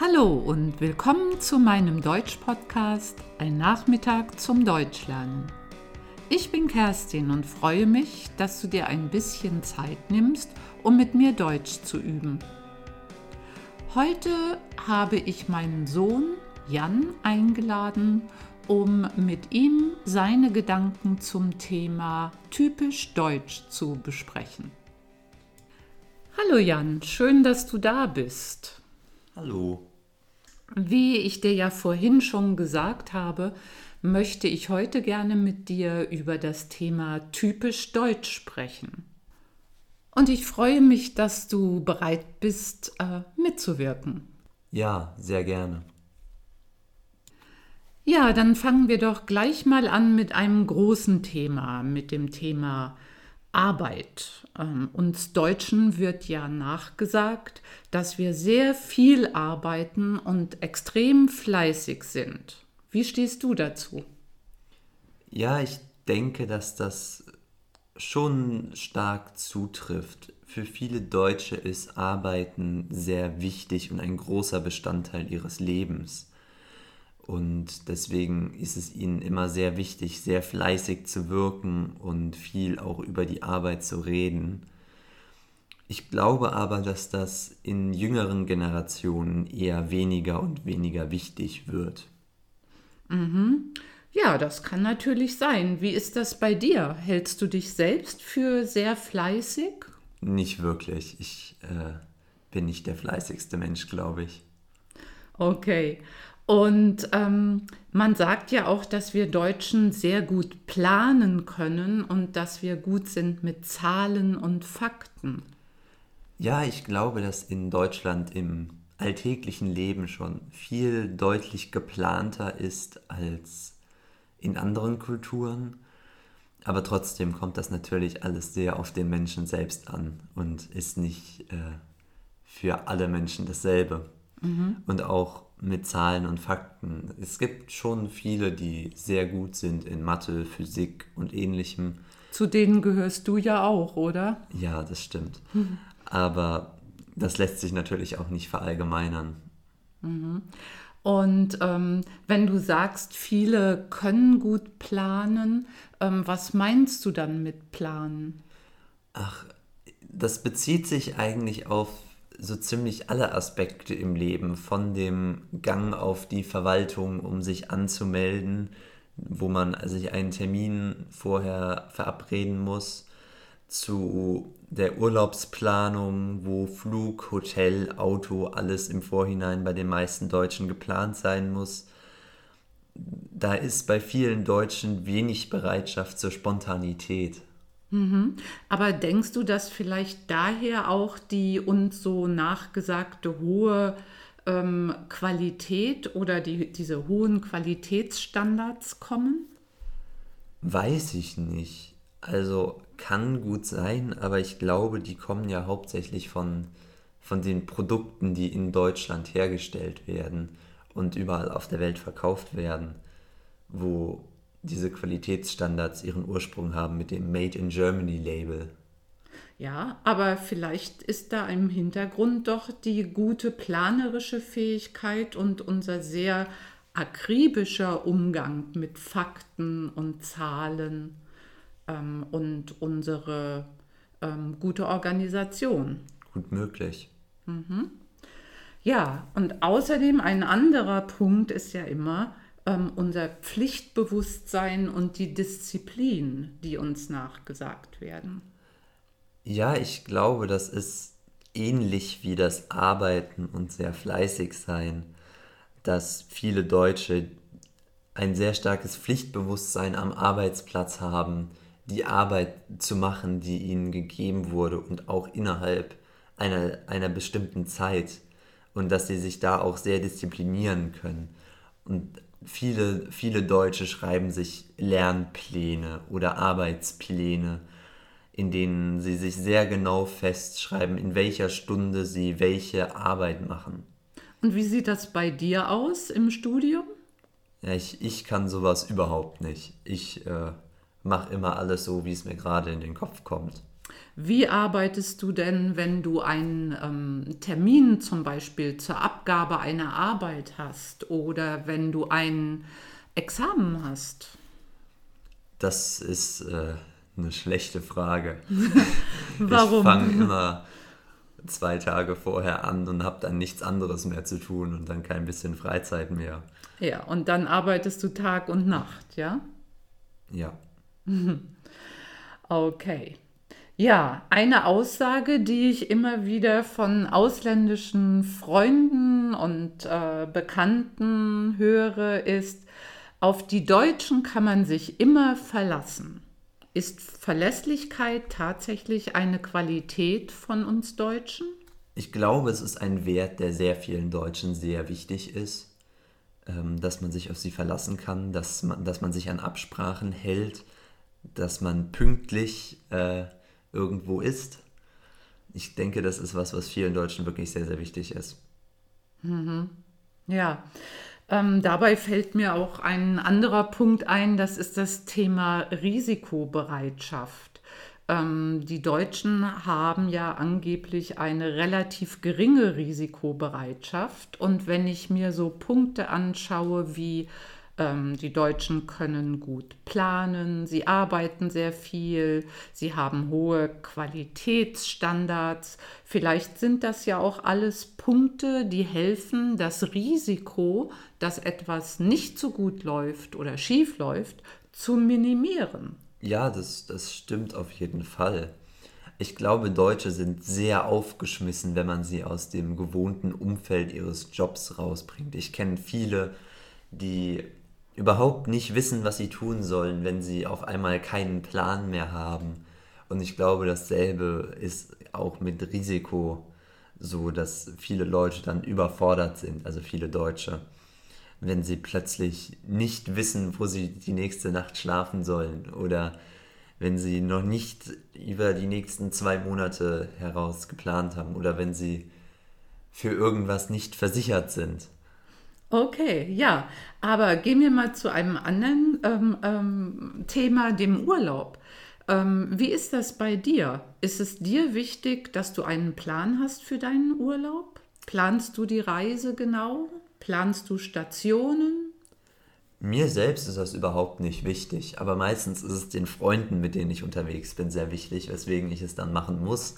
Hallo und willkommen zu meinem Deutsch-Podcast Ein Nachmittag zum Deutschlernen. Ich bin Kerstin und freue mich, dass du dir ein bisschen Zeit nimmst, um mit mir Deutsch zu üben. Heute habe ich meinen Sohn Jan eingeladen, um mit ihm seine Gedanken zum Thema typisch Deutsch zu besprechen. Hallo Jan, schön, dass du da bist. Hallo. Wie ich dir ja vorhin schon gesagt habe, möchte ich heute gerne mit dir über das Thema typisch Deutsch sprechen. Und ich freue mich, dass du bereit bist, äh, mitzuwirken. Ja, sehr gerne. Ja, dann fangen wir doch gleich mal an mit einem großen Thema, mit dem Thema Arbeit. Ähm, uns Deutschen wird ja nachgesagt, dass wir sehr viel arbeiten und extrem fleißig sind. Wie stehst du dazu? Ja, ich denke, dass das schon stark zutrifft. Für viele Deutsche ist Arbeiten sehr wichtig und ein großer Bestandteil ihres Lebens. Und deswegen ist es ihnen immer sehr wichtig, sehr fleißig zu wirken und viel auch über die Arbeit zu reden. Ich glaube aber, dass das in jüngeren Generationen eher weniger und weniger wichtig wird. Mhm. Ja, das kann natürlich sein. Wie ist das bei dir? Hältst du dich selbst für sehr fleißig? Nicht wirklich. Ich äh, bin nicht der fleißigste Mensch, glaube ich. Okay. Und ähm, man sagt ja auch, dass wir Deutschen sehr gut planen können und dass wir gut sind mit Zahlen und Fakten. Ja, ich glaube, dass in Deutschland im alltäglichen Leben schon viel deutlich geplanter ist als in anderen Kulturen. Aber trotzdem kommt das natürlich alles sehr auf den Menschen selbst an und ist nicht äh, für alle Menschen dasselbe. Mhm. Und auch mit Zahlen und Fakten. Es gibt schon viele, die sehr gut sind in Mathe, Physik und ähnlichem. Zu denen gehörst du ja auch, oder? Ja, das stimmt. Mhm. Aber das lässt sich natürlich auch nicht verallgemeinern. Mhm. Und ähm, wenn du sagst, viele können gut planen, ähm, was meinst du dann mit planen? Ach, das bezieht sich eigentlich auf so ziemlich alle Aspekte im Leben, von dem Gang auf die Verwaltung, um sich anzumelden, wo man sich einen Termin vorher verabreden muss, zu der Urlaubsplanung, wo Flug, Hotel, Auto, alles im Vorhinein bei den meisten Deutschen geplant sein muss. Da ist bei vielen Deutschen wenig Bereitschaft zur Spontanität. Mhm. Aber denkst du, dass vielleicht daher auch die uns so nachgesagte hohe ähm, Qualität oder die, diese hohen Qualitätsstandards kommen? Weiß ich nicht. Also kann gut sein, aber ich glaube, die kommen ja hauptsächlich von, von den Produkten, die in Deutschland hergestellt werden und überall auf der Welt verkauft werden, wo diese Qualitätsstandards ihren Ursprung haben mit dem Made in Germany Label. Ja, aber vielleicht ist da im Hintergrund doch die gute planerische Fähigkeit und unser sehr akribischer Umgang mit Fakten und Zahlen ähm, und unsere ähm, gute Organisation. Gut möglich. Mhm. Ja, und außerdem ein anderer Punkt ist ja immer, ähm, unser Pflichtbewusstsein und die Disziplin, die uns nachgesagt werden. Ja, ich glaube, das ist ähnlich wie das Arbeiten und sehr fleißig sein, dass viele Deutsche ein sehr starkes Pflichtbewusstsein am Arbeitsplatz haben, die Arbeit zu machen, die ihnen gegeben wurde und auch innerhalb einer, einer bestimmten Zeit und dass sie sich da auch sehr disziplinieren können. Und viele, viele Deutsche schreiben sich Lernpläne oder Arbeitspläne, in denen sie sich sehr genau festschreiben, in welcher Stunde sie welche Arbeit machen. Und wie sieht das bei dir aus im Studium? Ja, ich, ich kann sowas überhaupt nicht. Ich äh, mache immer alles so, wie es mir gerade in den Kopf kommt. Wie arbeitest du denn, wenn du einen ähm, Termin zum Beispiel zur Abgabe einer Arbeit hast oder wenn du ein Examen hast? Das ist äh, eine schlechte Frage. Warum? Ich fange immer zwei Tage vorher an und habe dann nichts anderes mehr zu tun und dann kein bisschen Freizeit mehr. Ja, und dann arbeitest du Tag und Nacht, ja? Ja. Okay. Ja, eine Aussage, die ich immer wieder von ausländischen Freunden und äh, Bekannten höre, ist, auf die Deutschen kann man sich immer verlassen. Ist Verlässlichkeit tatsächlich eine Qualität von uns Deutschen? Ich glaube, es ist ein Wert, der sehr vielen Deutschen sehr wichtig ist, ähm, dass man sich auf sie verlassen kann, dass man, dass man sich an Absprachen hält, dass man pünktlich äh, irgendwo ist. Ich denke, das ist was, was vielen Deutschen wirklich sehr, sehr wichtig ist. Mhm. Ja, ähm, dabei fällt mir auch ein anderer Punkt ein, das ist das Thema Risikobereitschaft. Ähm, die Deutschen haben ja angeblich eine relativ geringe Risikobereitschaft. Und wenn ich mir so Punkte anschaue wie die Deutschen können gut planen, sie arbeiten sehr viel, sie haben hohe Qualitätsstandards. Vielleicht sind das ja auch alles Punkte, die helfen, das Risiko, dass etwas nicht so gut läuft oder schief läuft, zu minimieren. Ja, das, das stimmt auf jeden Fall. Ich glaube, Deutsche sind sehr aufgeschmissen, wenn man sie aus dem gewohnten Umfeld ihres Jobs rausbringt. Ich kenne viele, die überhaupt nicht wissen, was sie tun sollen, wenn sie auf einmal keinen Plan mehr haben. Und ich glaube, dasselbe ist auch mit Risiko so, dass viele Leute dann überfordert sind, also viele Deutsche, wenn sie plötzlich nicht wissen, wo sie die nächste Nacht schlafen sollen oder wenn sie noch nicht über die nächsten zwei Monate heraus geplant haben oder wenn sie für irgendwas nicht versichert sind. Okay, ja, aber gehen wir mal zu einem anderen ähm, ähm, Thema, dem Urlaub. Ähm, wie ist das bei dir? Ist es dir wichtig, dass du einen Plan hast für deinen Urlaub? Planst du die Reise genau? Planst du Stationen? Mir selbst ist das überhaupt nicht wichtig, aber meistens ist es den Freunden, mit denen ich unterwegs bin, sehr wichtig, weswegen ich es dann machen muss.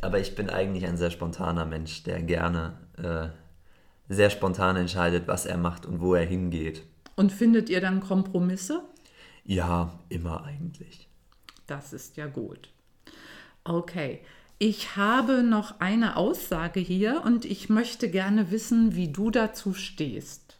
Aber ich bin eigentlich ein sehr spontaner Mensch, der gerne äh, sehr spontan entscheidet, was er macht und wo er hingeht. Und findet ihr dann Kompromisse? Ja, immer eigentlich. Das ist ja gut. Okay, ich habe noch eine Aussage hier und ich möchte gerne wissen, wie du dazu stehst.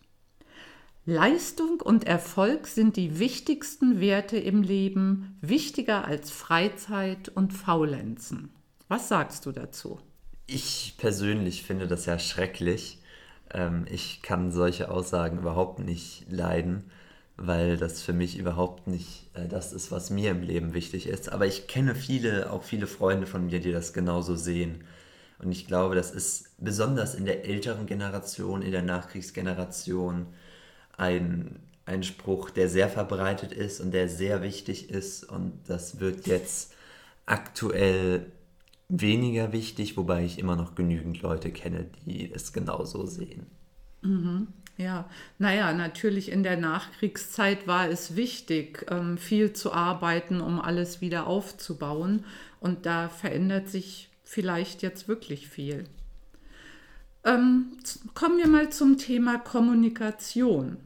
Leistung und Erfolg sind die wichtigsten Werte im Leben, wichtiger als Freizeit und Faulenzen. Was sagst du dazu? Ich persönlich finde das ja schrecklich, ähm, ich kann solche Aussagen überhaupt nicht leiden, weil das für mich überhaupt nicht äh, das ist, was mir im Leben wichtig ist. Aber ich kenne viele, auch viele Freunde von mir, die das genauso sehen. Und ich glaube, das ist besonders in der älteren Generation, in der Nachkriegsgeneration ein, ein Spruch, der sehr verbreitet ist und der sehr wichtig ist. Und das wird jetzt aktuell weniger wichtig, wobei ich immer noch genügend Leute kenne, die es genauso sehen. Mhm. Ja, naja, natürlich in der Nachkriegszeit war es wichtig, ähm, viel zu arbeiten, um alles wieder aufzubauen. Und da verändert sich vielleicht jetzt wirklich viel. Ähm, kommen wir mal zum Thema Kommunikation.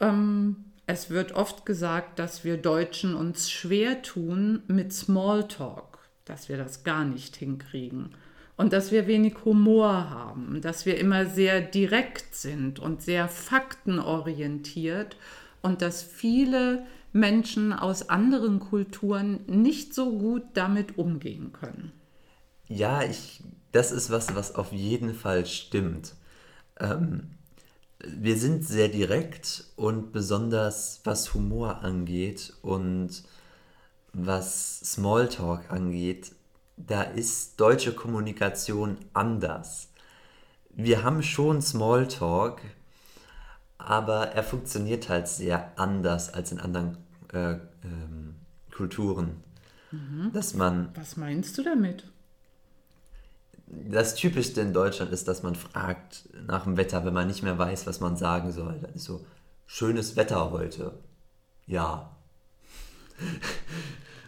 Ähm, es wird oft gesagt, dass wir Deutschen uns schwer tun mit Smalltalk dass wir das gar nicht hinkriegen und dass wir wenig Humor haben, dass wir immer sehr direkt sind und sehr faktenorientiert und dass viele Menschen aus anderen Kulturen nicht so gut damit umgehen können. Ja, ich, das ist was, was auf jeden Fall stimmt. Ähm, wir sind sehr direkt und besonders was Humor angeht und was Smalltalk angeht, da ist deutsche Kommunikation anders. Wir haben schon Smalltalk, aber er funktioniert halt sehr anders als in anderen äh, ähm, Kulturen. Dass man Was meinst du damit? das Typischste in Deutschland ist, dass man fragt nach dem Wetter, wenn man nicht mehr weiß, was man sagen soll. Dann ist so, schönes Wetter heute. Ja.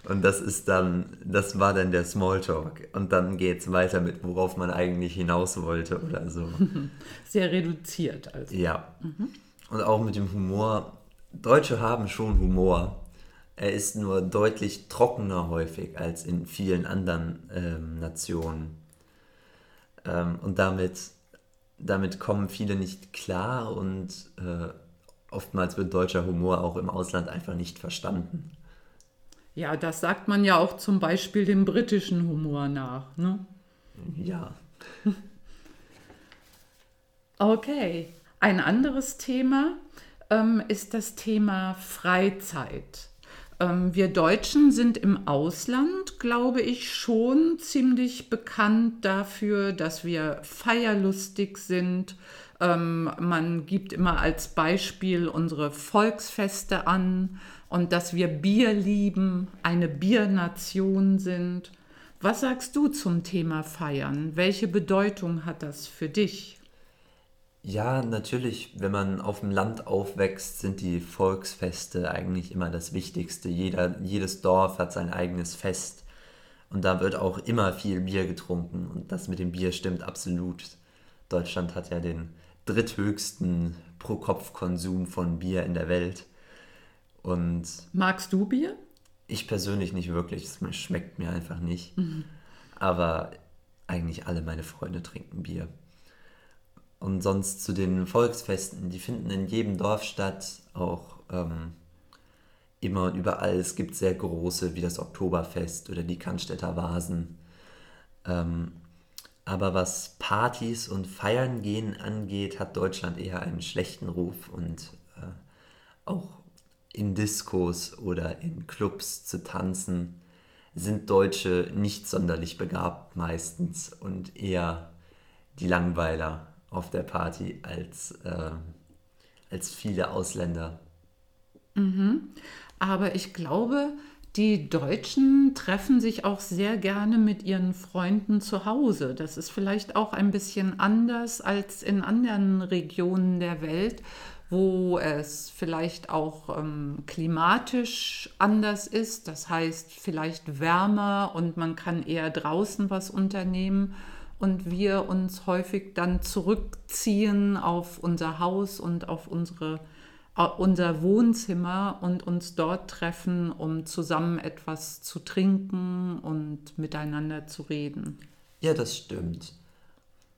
Und das ist dann, das war dann der Smalltalk. Und dann geht es weiter mit, worauf man eigentlich hinaus wollte oder so. Sehr reduziert also. Ja. Und auch mit dem Humor. Deutsche haben schon Humor. Er ist nur deutlich trockener häufig als in vielen anderen ähm, Nationen. Ähm, und damit, damit kommen viele nicht klar und äh, oftmals wird deutscher Humor auch im Ausland einfach nicht verstanden. Ja, das sagt man ja auch zum Beispiel dem britischen Humor nach. Ne? Ja. Okay, ein anderes Thema ähm, ist das Thema Freizeit. Ähm, wir Deutschen sind im Ausland, glaube ich, schon ziemlich bekannt dafür, dass wir feierlustig sind. Ähm, man gibt immer als Beispiel unsere Volksfeste an und dass wir Bier lieben, eine Biernation sind. Was sagst du zum Thema Feiern? Welche Bedeutung hat das für dich? Ja, natürlich, wenn man auf dem Land aufwächst, sind die Volksfeste eigentlich immer das Wichtigste. Jeder, jedes Dorf hat sein eigenes Fest. Und da wird auch immer viel Bier getrunken. Und das mit dem Bier stimmt absolut. Deutschland hat ja den dritthöchsten Pro-Kopf-Konsum von Bier in der Welt. Und Magst du Bier? ich persönlich nicht wirklich, es schmeckt mir einfach nicht. Aber eigentlich alle meine Freunde trinken Bier. Und sonst zu den Volksfesten, die finden in jedem Dorf statt, auch ähm, immer und überall. Es gibt sehr große, wie das Oktoberfest oder die Cannstätter Vasen. Ähm, aber was Partys und Feiern gehen angeht, hat Deutschland eher einen schlechten Ruf und äh, auch in Diskos oder in Clubs zu tanzen sind Deutsche nicht sonderlich begabt meistens und eher die Langweiler auf der Party als, äh, als viele Ausländer. Aber ich glaube, die Deutschen treffen sich auch sehr gerne mit ihren Freunden zu Hause. Das ist vielleicht auch ein bisschen anders als in anderen Regionen der Welt, wo es vielleicht auch ähm, klimatisch anders ist. Das heißt, vielleicht wärmer und man kann eher draußen was unternehmen. Und wir uns häufig dann zurückziehen auf unser Haus und auf unsere unser Wohnzimmer und uns dort treffen, um zusammen etwas zu trinken und miteinander zu reden. Ja, das stimmt.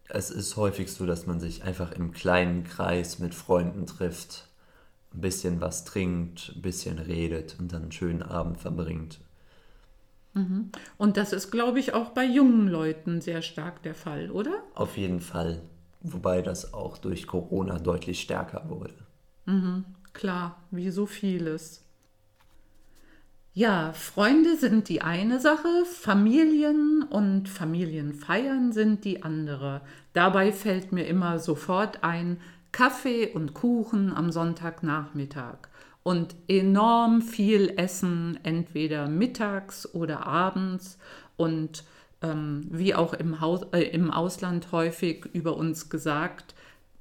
Es ist häufig so, dass man sich einfach im kleinen Kreis mit Freunden trifft, ein bisschen was trinkt, ein bisschen redet und dann einen schönen Abend verbringt. Und das ist, glaube ich, auch bei jungen Leuten sehr stark der Fall, oder? Auf jeden Fall. Wobei das auch durch Corona deutlich stärker wurde. Klar, wie so vieles. Ja, Freunde sind die eine Sache, Familien und Familienfeiern sind die andere. Dabei fällt mir immer sofort ein Kaffee und Kuchen am Sonntagnachmittag und enorm viel Essen, entweder mittags oder abends und ähm, wie auch im, Haus, äh, im Ausland häufig über uns gesagt,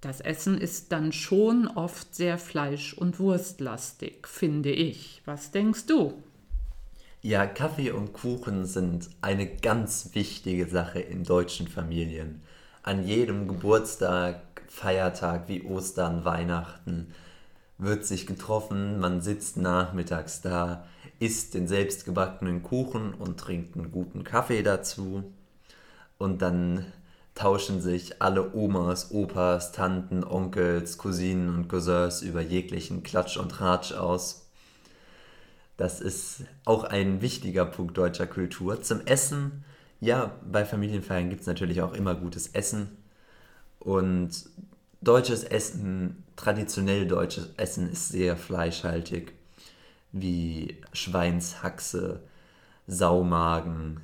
das Essen ist dann schon oft sehr fleisch- und wurstlastig, finde ich. Was denkst du? Ja, Kaffee und Kuchen sind eine ganz wichtige Sache in deutschen Familien. An jedem Geburtstag, Feiertag wie Ostern, Weihnachten wird sich getroffen, man sitzt nachmittags da, isst den selbstgebackenen Kuchen und trinkt einen guten Kaffee dazu. Und dann tauschen sich alle Omas, Opas, Tanten, Onkels, Cousinen und Cousins über jeglichen Klatsch und Ratsch aus. Das ist auch ein wichtiger Punkt deutscher Kultur. Zum Essen, ja, bei Familienfeiern gibt es natürlich auch immer gutes Essen. Und deutsches Essen, traditionell deutsches Essen ist sehr fleischhaltig, wie Schweinshaxe, Saumagen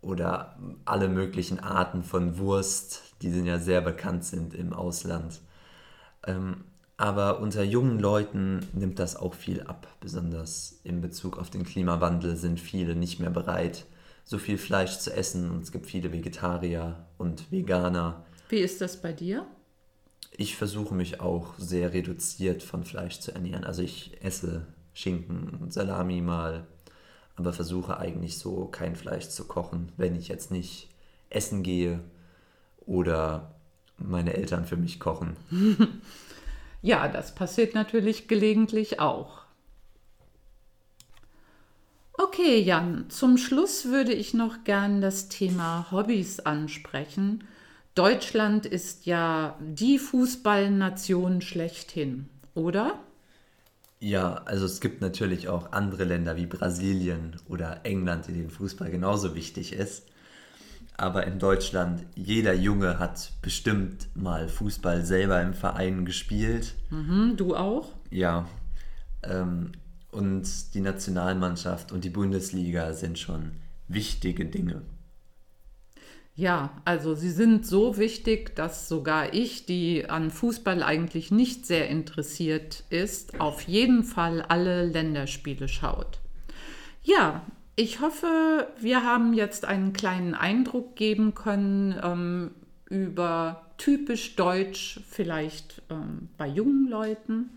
oder alle möglichen Arten von Wurst, die sind ja sehr bekannt sind im Ausland. Ähm, Aber unter jungen Leuten nimmt das auch viel ab. Besonders in Bezug auf den Klimawandel sind viele nicht mehr bereit, so viel Fleisch zu essen. Und es gibt viele Vegetarier und Veganer. Wie ist das bei dir? Ich versuche mich auch sehr reduziert von Fleisch zu ernähren. Also ich esse Schinken und Salami mal, aber versuche eigentlich so kein Fleisch zu kochen, wenn ich jetzt nicht essen gehe oder meine Eltern für mich kochen. Ja, das passiert natürlich gelegentlich auch. Okay, Jan, zum Schluss würde ich noch gern das Thema Hobbys ansprechen. Deutschland ist ja die Fußballnation schlechthin, oder? Ja, also es gibt natürlich auch andere Länder wie Brasilien oder England, in denen Fußball genauso wichtig ist aber in Deutschland, jeder Junge hat bestimmt mal Fußball selber im Verein gespielt. Mhm, du auch? Ja. Ähm, und die Nationalmannschaft und die Bundesliga sind schon wichtige Dinge. Ja, also sie sind so wichtig, dass sogar ich, die an Fußball eigentlich nicht sehr interessiert ist, auf jeden Fall alle Länderspiele schaut. Ja, ich hoffe, wir haben jetzt einen kleinen Eindruck geben können ähm, über typisch Deutsch, vielleicht ähm, bei jungen Leuten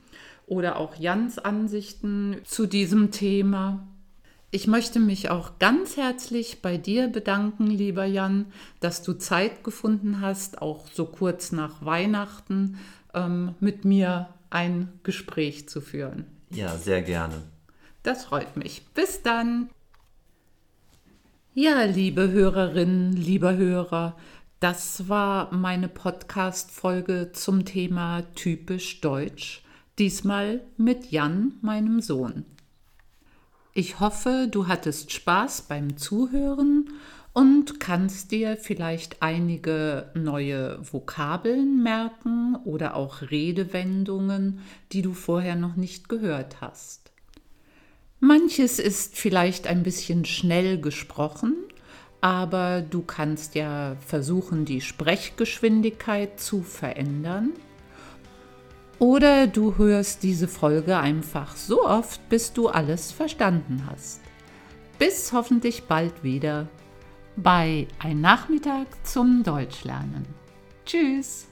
oder auch Jans Ansichten zu diesem Thema. Ich möchte mich auch ganz herzlich bei dir bedanken, lieber Jan, dass du Zeit gefunden hast, auch so kurz nach Weihnachten ähm, mit mir ein Gespräch zu führen. Ja, sehr gerne. Das freut mich. Bis dann. Ja, liebe Hörerinnen, lieber Hörer, das war meine Podcast-Folge zum Thema typisch Deutsch. Diesmal mit Jan, meinem Sohn. Ich hoffe, du hattest Spaß beim Zuhören und kannst dir vielleicht einige neue Vokabeln merken oder auch Redewendungen, die du vorher noch nicht gehört hast. Manches ist vielleicht ein bisschen schnell gesprochen, aber du kannst ja versuchen, die Sprechgeschwindigkeit zu verändern. Oder du hörst diese Folge einfach so oft, bis du alles verstanden hast. Bis hoffentlich bald wieder bei Ein Nachmittag zum Deutschlernen. Tschüss!